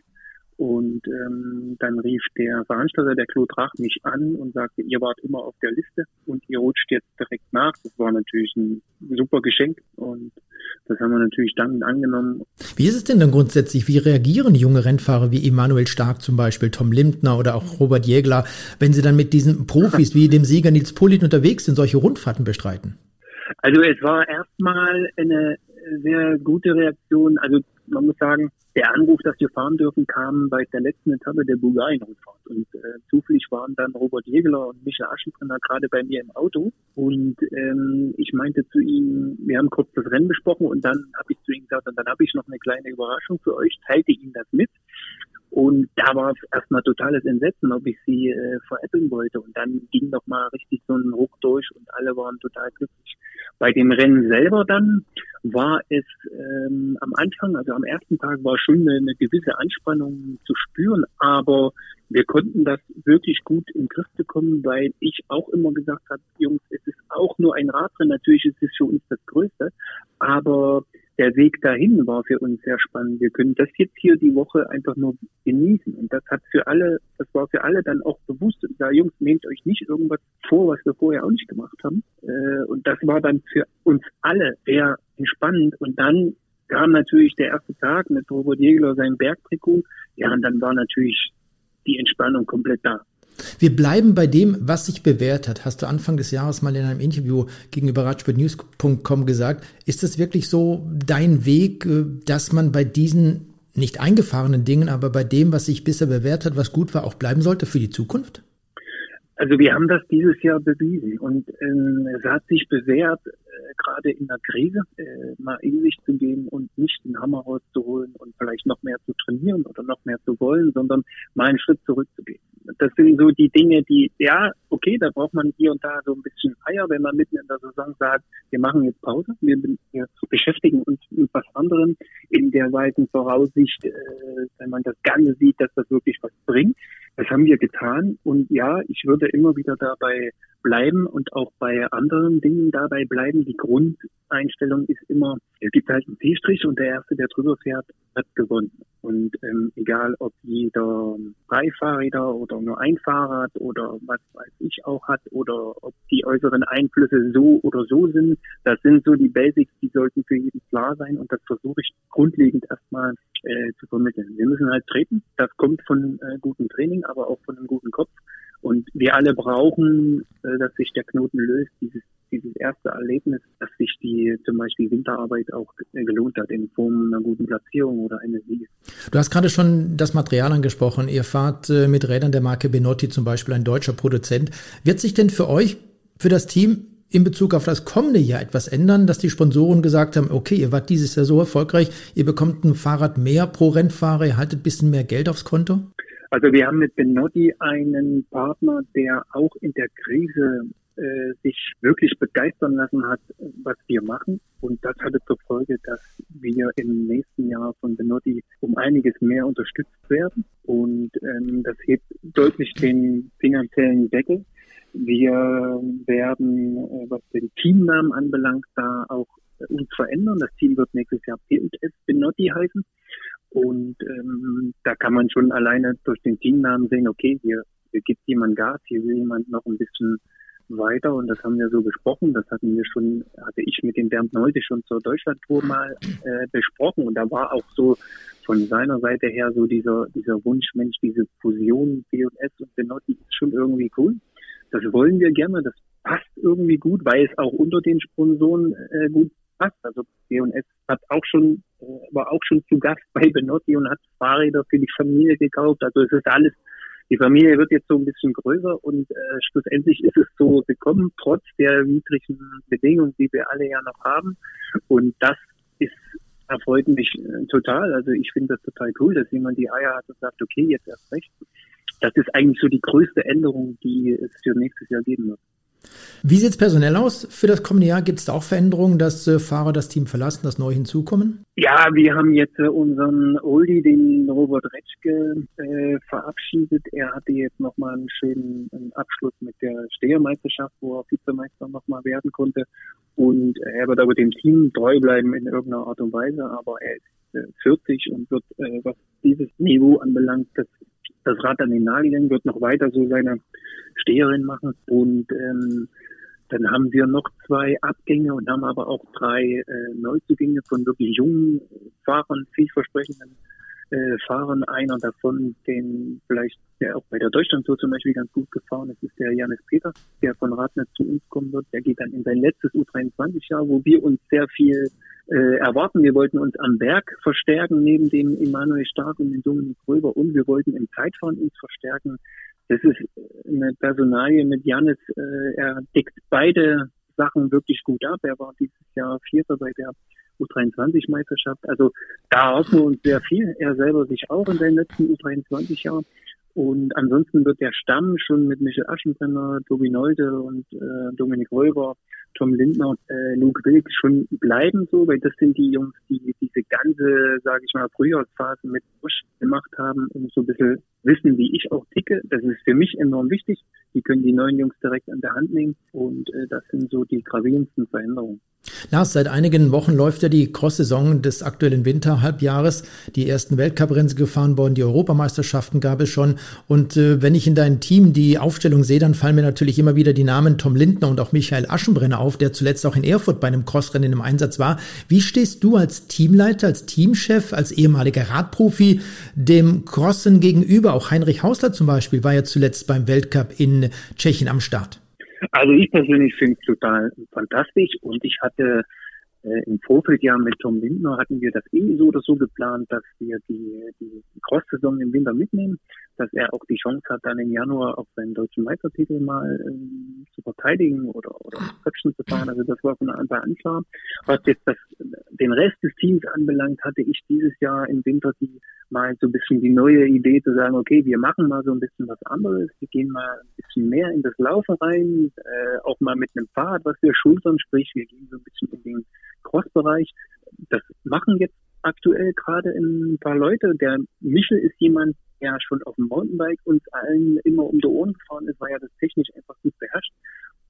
und ähm, dann rief der Veranstalter, der Claude Rach, mich an und sagte, ihr wart immer auf der Liste und ihr rutscht jetzt direkt nach. Das war natürlich ein super Geschenk und das haben wir natürlich dann angenommen. Wie ist es denn dann grundsätzlich? Wie reagieren junge Rennfahrer wie Emanuel Stark zum Beispiel, Tom Lindner oder auch Robert Jägler, wenn sie dann mit diesen Profis wie dem Sieger Nils Polit unterwegs sind, solche Rundfahrten bestreiten? Also es war erstmal eine sehr gute Reaktion. Also man muss sagen, der Anruf, dass wir fahren dürfen, kam bei der letzten Etappe der Bulgarien-Rundfahrt. Und äh, zufällig waren dann Robert Jägeler und Michael Aschenbrenner gerade bei mir im Auto. Und ähm, ich meinte zu ihm, wir haben kurz das Rennen besprochen und dann habe ich zu ihm gesagt, und dann habe ich noch eine kleine Überraschung für euch, teilte ihm das mit. Und da war erstmal totales Entsetzen, ob ich sie äh, veräppeln wollte. Und dann ging doch mal richtig so ein Ruck durch und alle waren total glücklich. Bei dem Rennen selber dann war es ähm, am Anfang, also am ersten Tag war schon eine, eine gewisse Anspannung zu spüren, aber wir konnten das wirklich gut in den Griff bekommen, weil ich auch immer gesagt habe, Jungs, es ist auch nur ein Radrennen, natürlich ist es für uns das Größte, aber der Weg dahin war für uns sehr spannend. Wir können das jetzt hier die Woche einfach nur genießen. Und das hat für alle, das war für alle dann auch bewusst. Da, Jungs, nehmt euch nicht irgendwas vor, was wir vorher auch nicht gemacht haben. Äh, und das war dann für uns alle sehr entspannend. Und dann kam natürlich der erste Tag mit Robert Jägler seinem Bergtrikot. Ja, und dann war natürlich die Entspannung komplett da. Wir bleiben bei dem, was sich bewährt hat. Hast du Anfang des Jahres mal in einem Interview gegenüber Radsportnews.com gesagt. Ist es wirklich so dein Weg, äh, dass man bei diesen nicht eingefahrenen Dingen, aber bei dem, was sich bisher bewährt hat, was gut war, auch bleiben sollte für die Zukunft? Also wir haben das dieses Jahr bewiesen und ähm, es hat sich bewährt, äh, gerade in der Krise äh, mal in sich zu gehen und nicht den Hammer rauszuholen und vielleicht noch mehr zu trainieren oder noch mehr zu wollen, sondern mal einen Schritt zurückzugehen. Das sind so die Dinge, die, ja, okay, da braucht man hier und da so ein bisschen Eier, wenn man mitten in der Saison sagt, wir machen jetzt Pause, wir, wir beschäftigen uns mit was anderem in der weiten Voraussicht, äh, wenn man das Ganze sieht, dass das wirklich was bringt. Das haben wir getan und ja, ich würde immer wieder dabei bleiben und auch bei anderen Dingen dabei bleiben. Die Grundeinstellung ist immer, es gibt halt einen P-Strich und der Erste, der drüber fährt, hat gewonnen. Und ähm, egal, ob jeder drei Fahrräder oder nur ein Fahrrad oder was weiß ich auch hat oder ob die äußeren Einflüsse so oder so sind, das sind so die Basics, die sollten für jeden klar sein und das versuche ich grundlegend erstmal äh, zu vermitteln. Wir müssen halt treten, das kommt von äh, gutem Training, aber auch von einem guten Kopf. Und wir alle brauchen, äh, dass sich der Knoten löst, dieses, dieses erste Erlebnis, dass sich die zum Beispiel Winterarbeit auch gelohnt hat in Form einer guten Platzierung oder eines Sieges. Du hast gerade schon das Material angesprochen. Ihr fahrt äh, mit Rädern der Marke Benotti zum Beispiel, ein deutscher Produzent. Wird sich denn für euch, für das Team in Bezug auf das kommende Jahr etwas ändern, dass die Sponsoren gesagt haben, okay, ihr wart dieses Jahr so erfolgreich, ihr bekommt ein Fahrrad mehr pro Rennfahrer, ihr haltet ein bisschen mehr Geld aufs Konto? Also wir haben mit Benotti einen Partner, der auch in der Krise äh, sich wirklich begeistern lassen hat, was wir machen. Und das hatte zur Folge, dass wir im nächsten Jahr von Benotti um einiges mehr unterstützt werden. Und ähm, das hebt deutlich den finanziellen Deckel. Wir werden, äh, was den Teamnamen anbelangt, da auch uns verändern. Das Team wird nächstes Jahr P&S Benotti heißen. Und ähm, da kann man schon alleine durch den Teamnamen sehen, okay, hier, hier gibt jemand Gas, hier will jemand noch ein bisschen weiter und das haben wir so besprochen. Das hatten wir schon, hatte ich mit dem Bernd Neute schon zur Deutschlandtour mal äh, besprochen und da war auch so von seiner Seite her so dieser dieser Wunsch, Mensch, diese Fusion B&S und Benotti ist schon irgendwie cool. Das wollen wir gerne, das passt irgendwie gut, weil es auch unter den Sponsoren äh, gut passt. Also B&S hat auch schon, äh, war auch schon zu Gast bei Benotti und hat Fahrräder für die Familie gekauft. Also es ist alles, die Familie wird jetzt so ein bisschen größer und äh, schlussendlich ist es so gekommen, trotz der widrigen Bedingungen, die wir alle ja noch haben. Und das ist erfreut mich äh, total. Also ich finde das total cool, dass jemand die Eier hat und sagt, okay, jetzt erst recht. Das ist eigentlich so die größte Änderung, die es für nächstes Jahr geben wird. Wie sieht es personell aus für das kommende Jahr? Gibt es da auch Veränderungen, dass äh, Fahrer das Team verlassen, dass neu hinzukommen? Ja, wir haben jetzt äh, unseren Oldie, den Robert Retschke, äh, verabschiedet. Er hatte jetzt nochmal einen schönen einen Abschluss mit der Stehermeisterschaft, wo er Vizemeister nochmal werden konnte. Und er wird aber dem Team treu bleiben in irgendeiner Art und Weise, aber er ist 40 äh, und wird, äh, was dieses Niveau anbelangt, das das Rad an den Nagel wird noch weiter so seine Steherin machen und ähm, dann haben wir noch zwei Abgänge und haben aber auch drei äh, Neuzugänge von wirklich jungen Fahrern, vielversprechenden äh, Fahrern. Einer davon, den vielleicht, der auch bei der Deutschlandtour zum Beispiel ganz gut gefahren ist, ist der Janis Peter, der von Radnet zu uns kommen wird. Der geht dann in sein letztes U23-Jahr, wo wir uns sehr viel äh, erwarten. Wir wollten uns am Berg verstärken, neben dem Emanuel Stark und dem Dominik Röber. Und wir wollten im Zeitfahren uns verstärken. Das ist eine Personalie mit Janis. Äh, er deckt beide Sachen wirklich gut ab. Er war dieses Jahr Vierter bei der U23-Meisterschaft. Also da hoffen wir uns sehr viel. Er selber sich auch in seinen letzten U23-Jahren. Und ansonsten wird der Stamm schon mit Michel Aschenbrenner, Tobi Neude und äh, Dominik Räuber, Tom Lindner, äh, Luke Wilk schon bleiben so, weil das sind die Jungs, die diese ganze, sage ich mal, Frühjahrsphase mit Busch gemacht haben und so ein bisschen wissen, wie ich auch ticke. Das ist für mich enorm wichtig. Die können die neuen Jungs direkt an der Hand nehmen und äh, das sind so die gravierendsten Veränderungen. Lars, seit einigen Wochen läuft ja die Cross-Saison des aktuellen Winterhalbjahres. Die ersten Weltcuprennen gefahren worden, die Europameisterschaften gab es schon. Und äh, wenn ich in deinem Team die Aufstellung sehe, dann fallen mir natürlich immer wieder die Namen Tom Lindner und auch Michael Aschenbrenner auf, der zuletzt auch in Erfurt bei einem Crossrennen im Einsatz war. Wie stehst du als Teamleiter, als Teamchef, als ehemaliger Radprofi dem Crossen gegenüber? Auch Heinrich Hausler zum Beispiel war ja zuletzt beim Weltcup in Tschechien am Start. Also ich persönlich finde es total fantastisch und ich hatte äh, im Vorfeld ja mit Tom Lindner hatten wir das eh so oder so geplant, dass wir die, die Cross-Saison im Winter mitnehmen, dass er auch die Chance hat, dann im Januar auf seinen deutschen Meistertitel mal ähm, zu verteidigen oder, oder Köpfen zu fahren. Also das war von Anfang an klar. Was jetzt das, den Rest des Teams anbelangt, hatte ich dieses Jahr im Winter die mal so ein bisschen die neue Idee zu sagen, okay, wir machen mal so ein bisschen was anderes, wir gehen mal ein bisschen mehr in das Laufen rein, äh, auch mal mit einem Fahrrad, was wir schultern, sprich, wir gehen so ein bisschen in den Cross-Bereich. Das machen jetzt aktuell gerade ein paar Leute. Der Michel ist jemand, der schon auf dem Mountainbike uns allen immer um die Ohren gefahren ist, weil er das technisch einfach gut beherrscht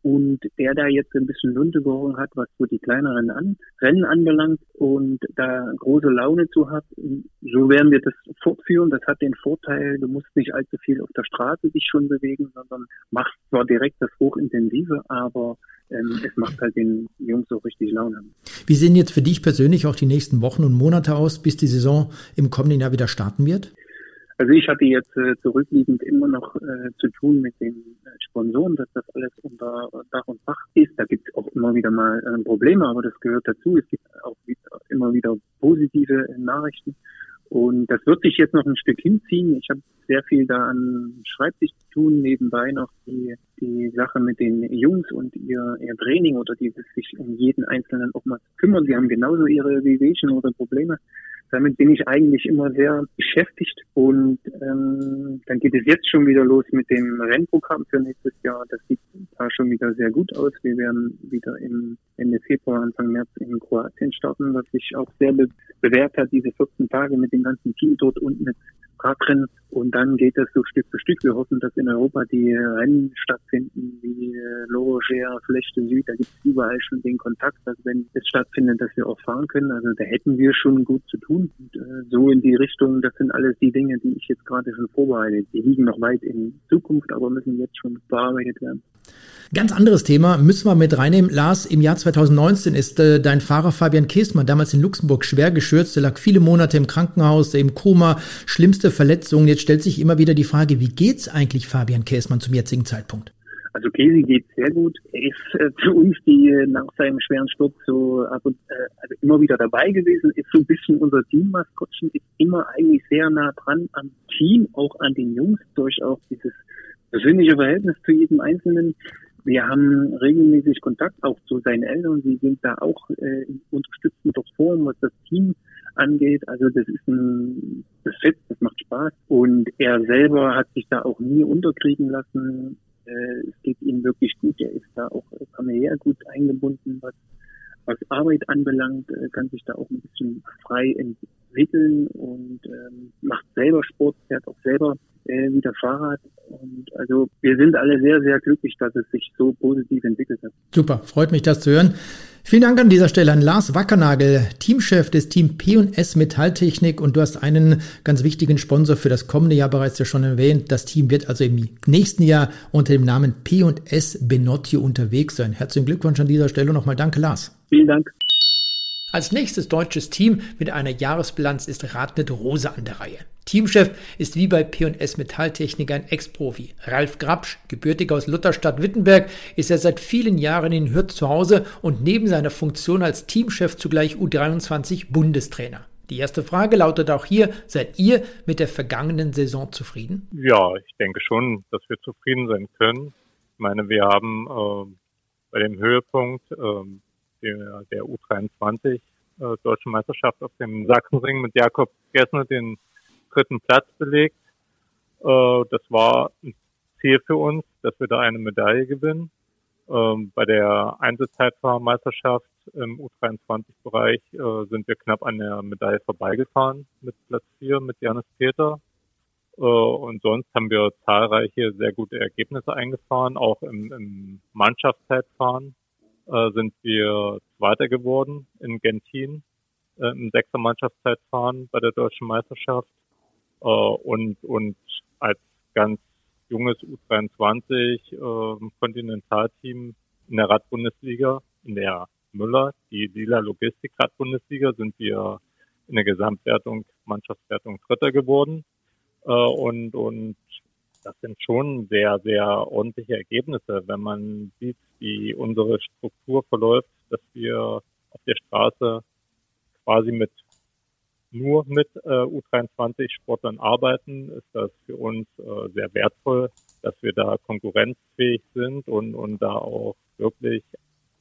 und der da jetzt ein bisschen Lunte gehoben hat, was so die kleineren an, Rennen anbelangt und da große Laune zu hat. So werden wir das fortführen. Das hat den Vorteil, du musst nicht allzu viel auf der Straße dich schon bewegen, sondern machst zwar direkt das Hochintensive, aber ähm, es macht halt den Jungs so richtig Laune. Wie sehen jetzt für dich persönlich auch die nächsten Wochen und Monate aus, bis die Saison im kommenden Jahr wieder starten wird? Also ich hatte jetzt äh, zurückliegend immer noch äh, zu tun mit den äh, Sponsoren, dass das alles unter Dach und Fach ist. Da gibt es auch immer wieder mal äh, Probleme, aber das gehört dazu. Es gibt auch immer wieder positive äh, Nachrichten. Und das wird sich jetzt noch ein Stück hinziehen. Ich habe sehr viel da an Schreibtisch zu tun, nebenbei noch die, die Sache mit den Jungs und ihr, ihr Training oder die sich um jeden Einzelnen auch mal kümmern. Sie haben genauso ihre Wehwehchen oder Probleme damit bin ich eigentlich immer sehr beschäftigt und ähm, dann geht es jetzt schon wieder los mit dem Rennprogramm für nächstes Jahr. Das sieht da schon wieder sehr gut aus. Wir werden wieder im Ende Februar, Anfang März in Kroatien starten, was sich auch sehr be bewährt hat, diese 14 Tage mit dem ganzen Team dort unten mit Radrennen. Und dann geht es so Stück für Stück. Wir hoffen, dass in Europa die Rennen stattfinden, wie äh, Loroger, Flechte Süd. Da gibt es überall schon den Kontakt, dass wenn es stattfindet, dass wir auch fahren können. Also da hätten wir schon gut zu tun. Und, äh, so in die Richtung, das sind alles die Dinge, die ich jetzt gerade schon vorbereite. Die liegen noch weit in Zukunft, aber müssen jetzt schon bearbeitet werden. Ganz anderes Thema müssen wir mit reinnehmen. Lars, im Jahr 2019 ist äh, dein Fahrer Fabian Käsmann damals in Luxemburg schwer geschürzt. Er lag viele Monate im Krankenhaus, im Koma, schlimmste Verletzungen. Jetzt stellt sich immer wieder die Frage, wie geht's eigentlich Fabian Käsmann zum jetzigen Zeitpunkt? Also Käsi geht sehr gut. Er ist äh, [laughs] für uns, die äh, nach seinem schweren Sturz so und äh, also immer wieder dabei gewesen, ist so ein bisschen unser Teammaskottchen, ist immer eigentlich sehr nah dran am Team, auch an den Jungs, durch auch dieses persönliche Verhältnis zu jedem Einzelnen. Wir haben regelmäßig Kontakt auch zu seinen Eltern. Sie sind da auch äh, in unterstützender Form, was das Team angeht. Also das ist ein Fett, das macht Spaß. Und er selber hat sich da auch nie unterkriegen lassen. Äh, es geht ihm wirklich gut. Er ist da auch familiär gut eingebunden, was, was Arbeit anbelangt, äh, kann sich da auch ein bisschen frei entwickeln und ähm, macht selber Sport, fährt auch selber äh, wieder Fahrrad. Und also wir sind alle sehr, sehr glücklich, dass es sich so positiv entwickelt hat. Super, freut mich, das zu hören. Vielen Dank an dieser Stelle an Lars Wackernagel, Teamchef des Team P&S Metalltechnik und du hast einen ganz wichtigen Sponsor für das kommende Jahr bereits ja schon erwähnt. Das Team wird also im nächsten Jahr unter dem Namen P&S Benotio unterwegs sein. Herzlichen Glückwunsch an dieser Stelle nochmal danke Lars. Vielen Dank. Als nächstes deutsches Team mit einer Jahresbilanz ist Radnet Rose an der Reihe. Teamchef ist wie bei P&S Metalltechnik ein Ex-Profi. Ralf Grabsch, gebürtig aus Lutherstadt Wittenberg, ist er seit vielen Jahren in Hürth zu Hause und neben seiner Funktion als Teamchef zugleich U23 Bundestrainer. Die erste Frage lautet auch hier, seid ihr mit der vergangenen Saison zufrieden? Ja, ich denke schon, dass wir zufrieden sein können. Ich meine, wir haben äh, bei dem Höhepunkt äh, der, der U23 äh, Deutschen Meisterschaft auf dem Sachsenring mit Jakob Gessner den dritten Platz belegt. Äh, das war ein Ziel für uns, dass wir da eine Medaille gewinnen. Ähm, bei der Einzelzeitfahrmeisterschaft im U23-Bereich äh, sind wir knapp an der Medaille vorbeigefahren mit Platz 4 mit Janis Peter. Äh, und sonst haben wir zahlreiche sehr gute Ergebnisse eingefahren, auch im, im Mannschaftszeitfahren äh, sind wir Zweiter geworden in Gentin äh, im Sechser Mannschaftszeitfahren bei der deutschen Meisterschaft äh, und und als ganz junges U23 äh, Kontinentalteam in der Radbundesliga, in der Müller, die Lila Logistik Radbundesliga, sind wir in der Gesamtwertung, Mannschaftswertung Dritter geworden. Äh, und, und das sind schon sehr, sehr ordentliche Ergebnisse, wenn man sieht, wie unsere Struktur verläuft, dass wir auf der Straße quasi mit nur mit äh, U23-Sportlern arbeiten, ist das für uns äh, sehr wertvoll, dass wir da konkurrenzfähig sind und, und da auch wirklich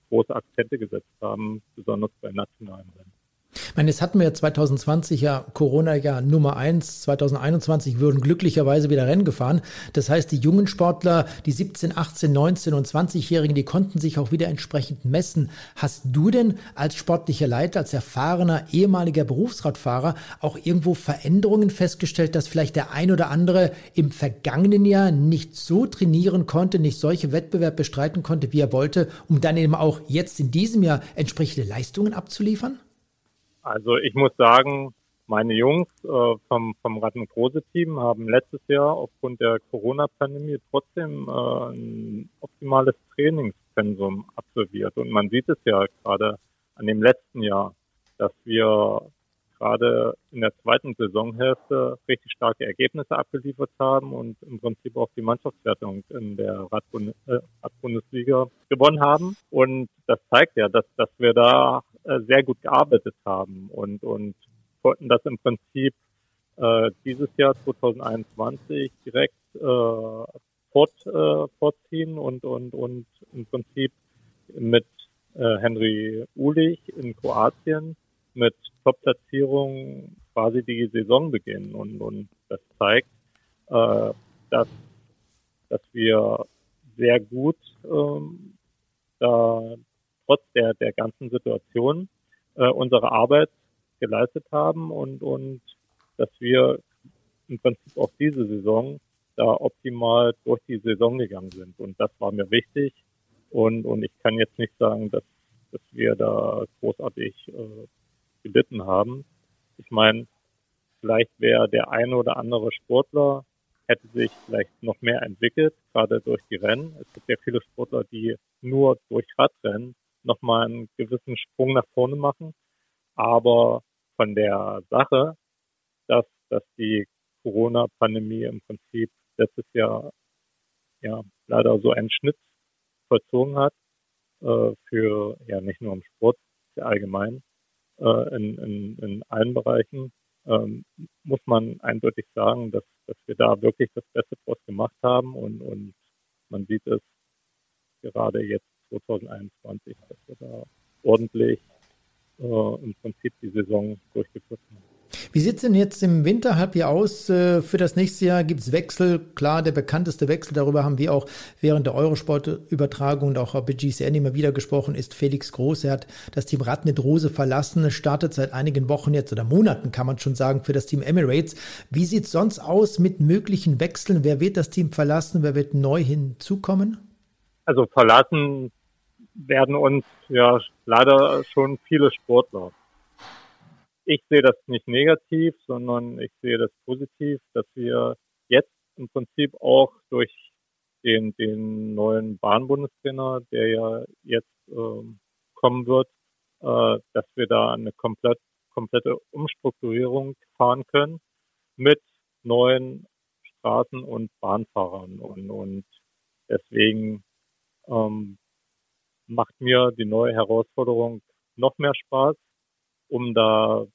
große Akzente gesetzt haben, besonders bei nationalen Rennen. Ich meine, jetzt hatten wir ja 2020 ja Corona-Jahr Nummer eins. 2021 würden glücklicherweise wieder Rennen gefahren. Das heißt, die jungen Sportler, die 17, 18, 19 und 20-Jährigen, die konnten sich auch wieder entsprechend messen. Hast du denn als sportlicher Leiter, als erfahrener ehemaliger Berufsradfahrer auch irgendwo Veränderungen festgestellt, dass vielleicht der ein oder andere im vergangenen Jahr nicht so trainieren konnte, nicht solche Wettbewerbe bestreiten konnte, wie er wollte, um dann eben auch jetzt in diesem Jahr entsprechende Leistungen abzuliefern? Also ich muss sagen, meine Jungs äh, vom, vom Rattenkrose-Team haben letztes Jahr aufgrund der Corona-Pandemie trotzdem äh, ein optimales Trainingspensum absolviert. Und man sieht es ja gerade an dem letzten Jahr, dass wir gerade in der zweiten Saisonhälfte richtig starke Ergebnisse abgeliefert haben und im Prinzip auch die Mannschaftswertung in der äh, Radbundesliga gewonnen haben. Und das zeigt ja, dass, dass wir da äh, sehr gut gearbeitet haben und, und konnten das im Prinzip äh, dieses Jahr 2021 direkt äh, fort, äh, fortziehen und, und, und im Prinzip mit äh, Henry Ulich in Kroatien mit Top-Platzierung quasi die Saison beginnen. Und, und das zeigt, äh, dass, dass wir sehr gut ähm, da trotz der, der ganzen Situation äh, unsere Arbeit geleistet haben und, und dass wir im Prinzip auch diese Saison da optimal durch die Saison gegangen sind. Und das war mir wichtig. Und, und ich kann jetzt nicht sagen, dass, dass wir da großartig äh, gelitten haben. Ich meine, vielleicht wäre der eine oder andere Sportler hätte sich vielleicht noch mehr entwickelt, gerade durch die Rennen. Es gibt ja viele Sportler, die nur durch Radrennen nochmal einen gewissen Sprung nach vorne machen. Aber von der Sache, dass, dass die Corona-Pandemie im Prinzip letztes Jahr ja leider so einen Schnitt vollzogen hat, äh, für ja nicht nur im Sport, allgemein, äh, in, in, in allen Bereichen, ähm, muss man eindeutig sagen, dass, dass wir da wirklich das Beste draus gemacht haben und, und man sieht es gerade jetzt 2021, dass wir da ordentlich äh, im Prinzip die Saison durchgeführt haben. Wie sieht es denn jetzt im Winterhalbjahr aus? Äh, für das nächste Jahr gibt es Wechsel. Klar, der bekannteste Wechsel, darüber haben wir auch während der Eurosport-Übertragung und auch bei GCN immer wieder gesprochen, ist Felix Groß. Er hat das Team Radnet Rose verlassen, startet seit einigen Wochen jetzt oder Monaten, kann man schon sagen, für das Team Emirates. Wie sieht es sonst aus mit möglichen Wechseln? Wer wird das Team verlassen? Wer wird neu hinzukommen? Also verlassen werden uns ja leider schon viele Sportler. Ich sehe das nicht negativ, sondern ich sehe das positiv, dass wir jetzt im Prinzip auch durch den, den neuen Bahnbundestrainer, der ja jetzt ähm, kommen wird, äh, dass wir da eine komplett, komplette Umstrukturierung fahren können mit neuen Straßen- und Bahnfahrern. Und, und deswegen ähm, macht mir die neue Herausforderung noch mehr Spaß, um da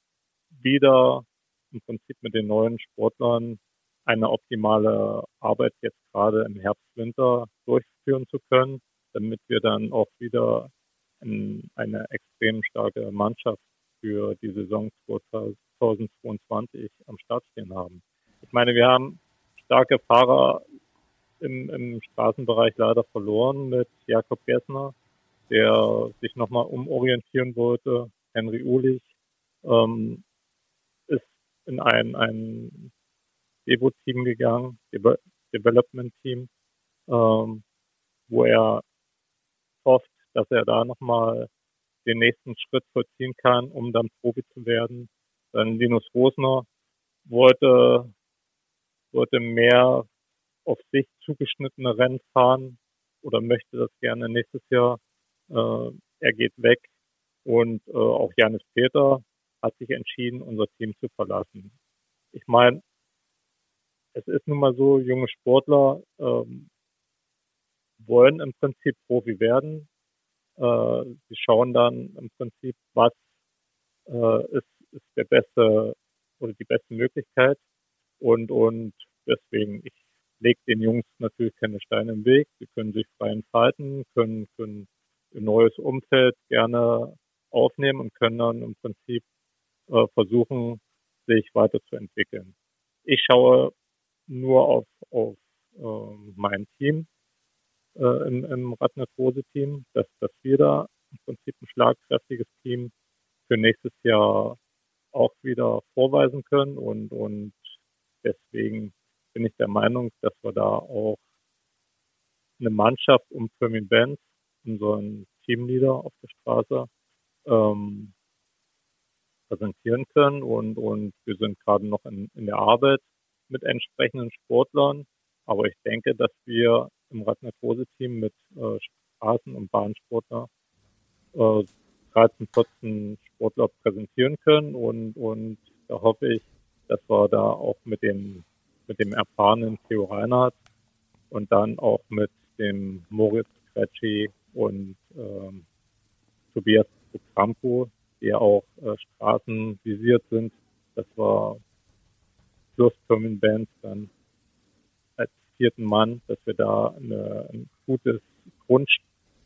wieder im Prinzip mit den neuen Sportlern eine optimale Arbeit jetzt gerade im Herbst, Winter durchführen zu können, damit wir dann auch wieder ein, eine extrem starke Mannschaft für die Saison 2022 am Start stehen haben. Ich meine, wir haben starke Fahrer im, im Straßenbereich leider verloren mit Jakob Gessner, der sich nochmal umorientieren wollte. Henry Ulich ähm, in ein, ein Devo-Team gegangen, De Development-Team, ähm, wo er hofft, dass er da nochmal den nächsten Schritt vollziehen kann, um dann Profi zu werden. Dann Linus Rosner wollte, wollte mehr auf sich zugeschnittene Rennen fahren oder möchte das gerne nächstes Jahr. Äh, er geht weg und äh, auch Janis Peter hat sich entschieden, unser Team zu verlassen. Ich meine, es ist nun mal so, junge Sportler ähm, wollen im Prinzip Profi werden. Äh, sie schauen dann im Prinzip, was äh, ist, ist der beste oder die beste Möglichkeit. Und, und deswegen, ich lege den Jungs natürlich keine Steine im Weg. Sie können sich frei entfalten, können, können ein neues Umfeld gerne aufnehmen und können dann im Prinzip äh, versuchen, sich weiterzuentwickeln. Ich schaue nur auf, auf äh, mein Team äh, im, im Radnetrose-Team, dass, dass wir da im Prinzip ein schlagkräftiges Team für nächstes Jahr auch wieder vorweisen können und, und deswegen bin ich der Meinung, dass wir da auch eine Mannschaft um Firmin Benz, unseren Teamleader auf der Straße, ähm, präsentieren können und, und wir sind gerade noch in, in der Arbeit mit entsprechenden Sportlern. Aber ich denke, dass wir im Radnetrose-Team mit äh, Straßen- und Bahnsportler äh, 13, 14 Sportler präsentieren können und, und da hoffe ich, dass wir da auch mit dem, mit dem erfahrenen Theo Reinhardt und dann auch mit dem Moritz Kretschi und ähm, Tobias Krampo, die auch äh, Straßen visiert sind, dass wir plus Firmen Bands dann als vierten Mann, dass wir da eine, ein gutes Grund,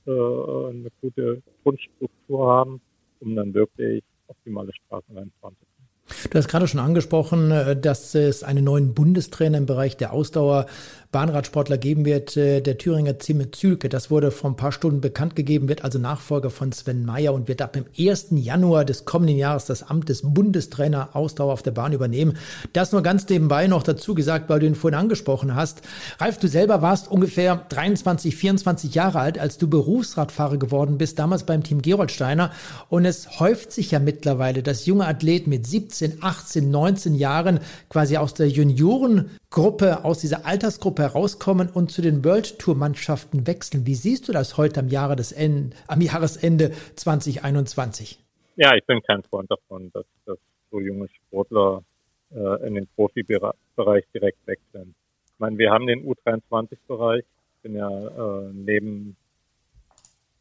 äh, eine gute Grundstruktur haben, um dann wirklich optimale Straßen reinfahren zu können. Du hast gerade schon angesprochen, äh, dass es einen neuen Bundestrainer im Bereich der Ausdauer Bahnradsportler geben wird, äh, der Thüringer Zime Zülke. Das wurde vor ein paar Stunden bekannt gegeben, wird also Nachfolger von Sven Meyer und wird ab dem 1. Januar des kommenden Jahres das Amt des Bundestrainer Ausdauer auf der Bahn übernehmen. Das nur ganz nebenbei noch dazu gesagt, weil du ihn vorhin angesprochen hast. Ralf, du selber warst ungefähr 23, 24 Jahre alt, als du Berufsradfahrer geworden bist, damals beim Team Geroldsteiner. Und es häuft sich ja mittlerweile, dass junge Athleten mit 17, 18, 19 Jahren quasi aus der Juniorengruppe, aus dieser Altersgruppe herauskommen und zu den World Tour Mannschaften wechseln. Wie siehst du das heute am, Jahre des Ende, am Jahresende 2021? Ja, ich bin kein Freund davon, dass, dass so junge Sportler äh, in den Profibereich direkt wechseln. Ich meine, wir haben den U23-Bereich. Ich bin ja äh, neben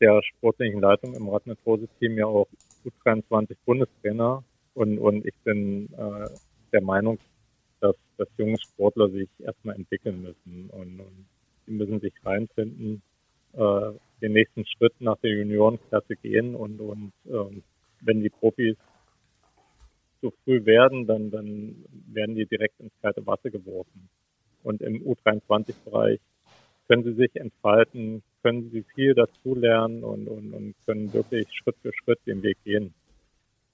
der sportlichen Leitung im Radnetrose-Team ja auch U23-Bundestrainer und, und ich bin äh, der Meinung, dass, dass junge Sportler sich erstmal entwickeln müssen und, und die müssen sich reinfinden, äh, den nächsten Schritt nach der Juniorenklasse gehen und, und ähm, wenn die Profis zu früh werden, dann, dann werden die direkt ins kalte Wasser geworfen. Und im U23-Bereich können sie sich entfalten, können sie viel dazulernen und, und, und können wirklich Schritt für Schritt den Weg gehen.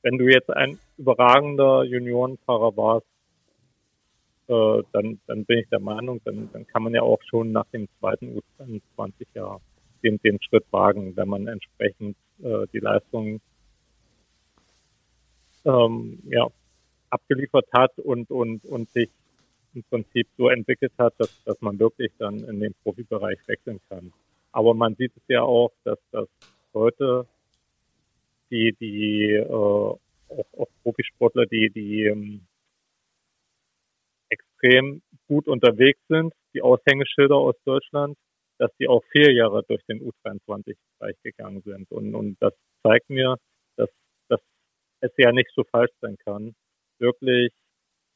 Wenn du jetzt ein überragender Juniorenfahrer warst, äh, dann, dann bin ich der Meinung, dann, dann kann man ja auch schon nach dem zweiten U20-Jahr den, den Schritt wagen, wenn man entsprechend äh, die Leistung ähm, ja, abgeliefert hat und, und, und sich im Prinzip so entwickelt hat, dass, dass man wirklich dann in den Profibereich wechseln kann. Aber man sieht es ja auch, dass das heute die, die äh, auch, auch Profisportler, die, die ähm, extrem gut unterwegs sind, die Aushängeschilder aus Deutschland, dass die auch vier Jahre durch den U23-Bereich gegangen sind. Und, und das zeigt mir, dass, dass es ja nicht so falsch sein kann, wirklich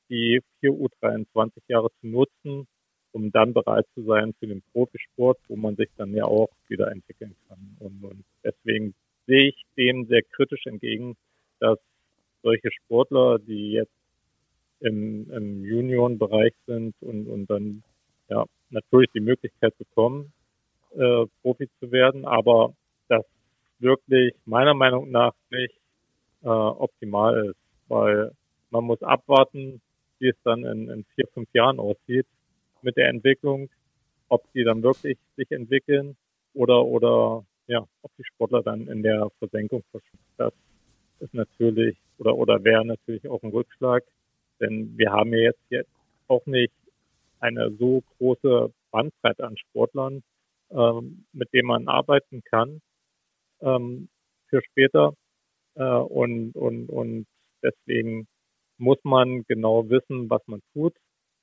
die vier U23 Jahre zu nutzen, um dann bereit zu sein für den Profisport, wo man sich dann ja auch wieder entwickeln kann. Und, und deswegen sehe ich dem sehr kritisch entgegen, dass solche Sportler, die jetzt im, im Juniorenbereich sind und, und dann ja natürlich die Möglichkeit bekommen, äh, Profi zu werden, aber das wirklich meiner Meinung nach nicht äh, optimal ist, weil man muss abwarten, wie es dann in, in vier, fünf Jahren aussieht mit der Entwicklung, ob die dann wirklich sich entwickeln oder oder ja, ob die Sportler dann in der Versenkung verschwinden. Das ist natürlich oder oder wäre natürlich auch ein Rückschlag, denn wir haben ja jetzt jetzt auch nicht eine so große Bandbreite an Sportlern, ähm, mit dem man arbeiten kann ähm, für später. Äh, und, und, und deswegen muss man genau wissen, was man tut.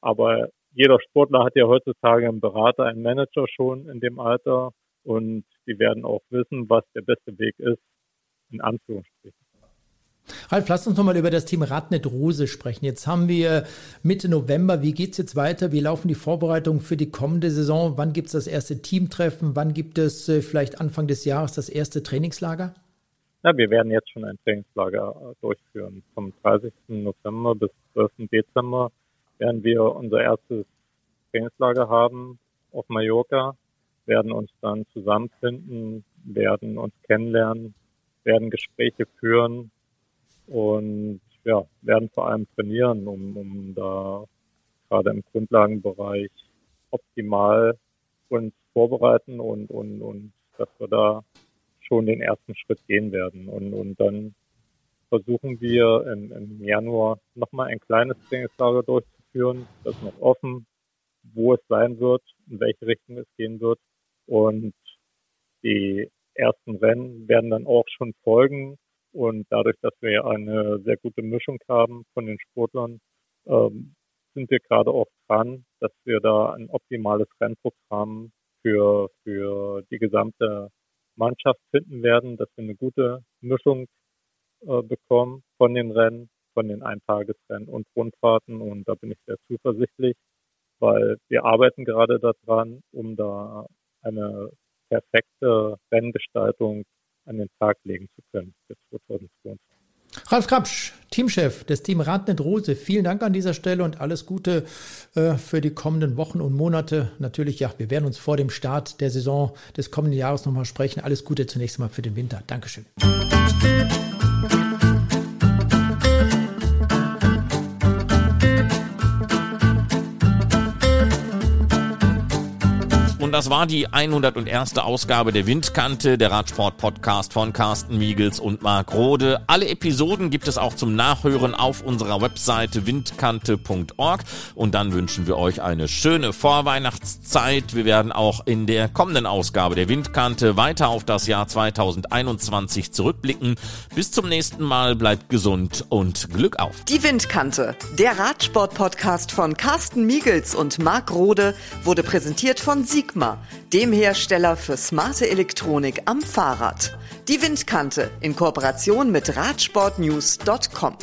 Aber jeder Sportler hat ja heutzutage einen Berater, einen Manager schon in dem Alter und die werden auch wissen, was der beste Weg ist, in Anführungsstrichen. Ralf, lass uns nochmal über das Team Radnet Rose sprechen. Jetzt haben wir Mitte November. Wie geht es jetzt weiter? Wie laufen die Vorbereitungen für die kommende Saison? Wann gibt es das erste Teamtreffen? Wann gibt es äh, vielleicht Anfang des Jahres das erste Trainingslager? Ja, wir werden jetzt schon ein Trainingslager äh, durchführen. Vom 30. November bis 12. Dezember werden wir unser erstes Trainingslager haben auf Mallorca, werden uns dann zusammenfinden, werden uns kennenlernen, werden Gespräche führen, und ja, werden vor allem trainieren, um, um da gerade im Grundlagenbereich optimal uns vorbereiten und, und, und dass wir da schon den ersten Schritt gehen werden. Und, und dann versuchen wir im, im Januar nochmal ein kleines Trainingslager durchzuführen. Das ist noch offen, wo es sein wird, in welche Richtung es gehen wird. Und die ersten Rennen werden dann auch schon folgen und dadurch, dass wir eine sehr gute Mischung haben von den Sportlern, ähm, sind wir gerade auch dran, dass wir da ein optimales Rennprogramm für, für die gesamte Mannschaft finden werden, dass wir eine gute Mischung äh, bekommen von den Rennen, von den Eintagesrennen und Rundfahrten. Und da bin ich sehr zuversichtlich, weil wir arbeiten gerade daran, um da eine perfekte Renngestaltung an den Tag legen zu können für 2022. Ralf Krapsch, Teamchef des Team Radnet Rose, vielen Dank an dieser Stelle und alles Gute äh, für die kommenden Wochen und Monate. Natürlich, ja, wir werden uns vor dem Start der Saison des kommenden Jahres nochmal sprechen. Alles Gute zunächst mal für den Winter. Dankeschön. Das war die 101. Ausgabe der Windkante, der Radsport-Podcast von Carsten Miegels und Marc Rode. Alle Episoden gibt es auch zum Nachhören auf unserer Webseite windkante.org. Und dann wünschen wir euch eine schöne Vorweihnachtszeit. Wir werden auch in der kommenden Ausgabe der Windkante weiter auf das Jahr 2021 zurückblicken. Bis zum nächsten Mal, bleibt gesund und Glück auf. Die Windkante, der Radsport-Podcast von Carsten Miegels und Marc Rode, wurde präsentiert von Sigma Sigma, dem Hersteller für smarte Elektronik am Fahrrad. Die Windkante in Kooperation mit Radsportnews.com.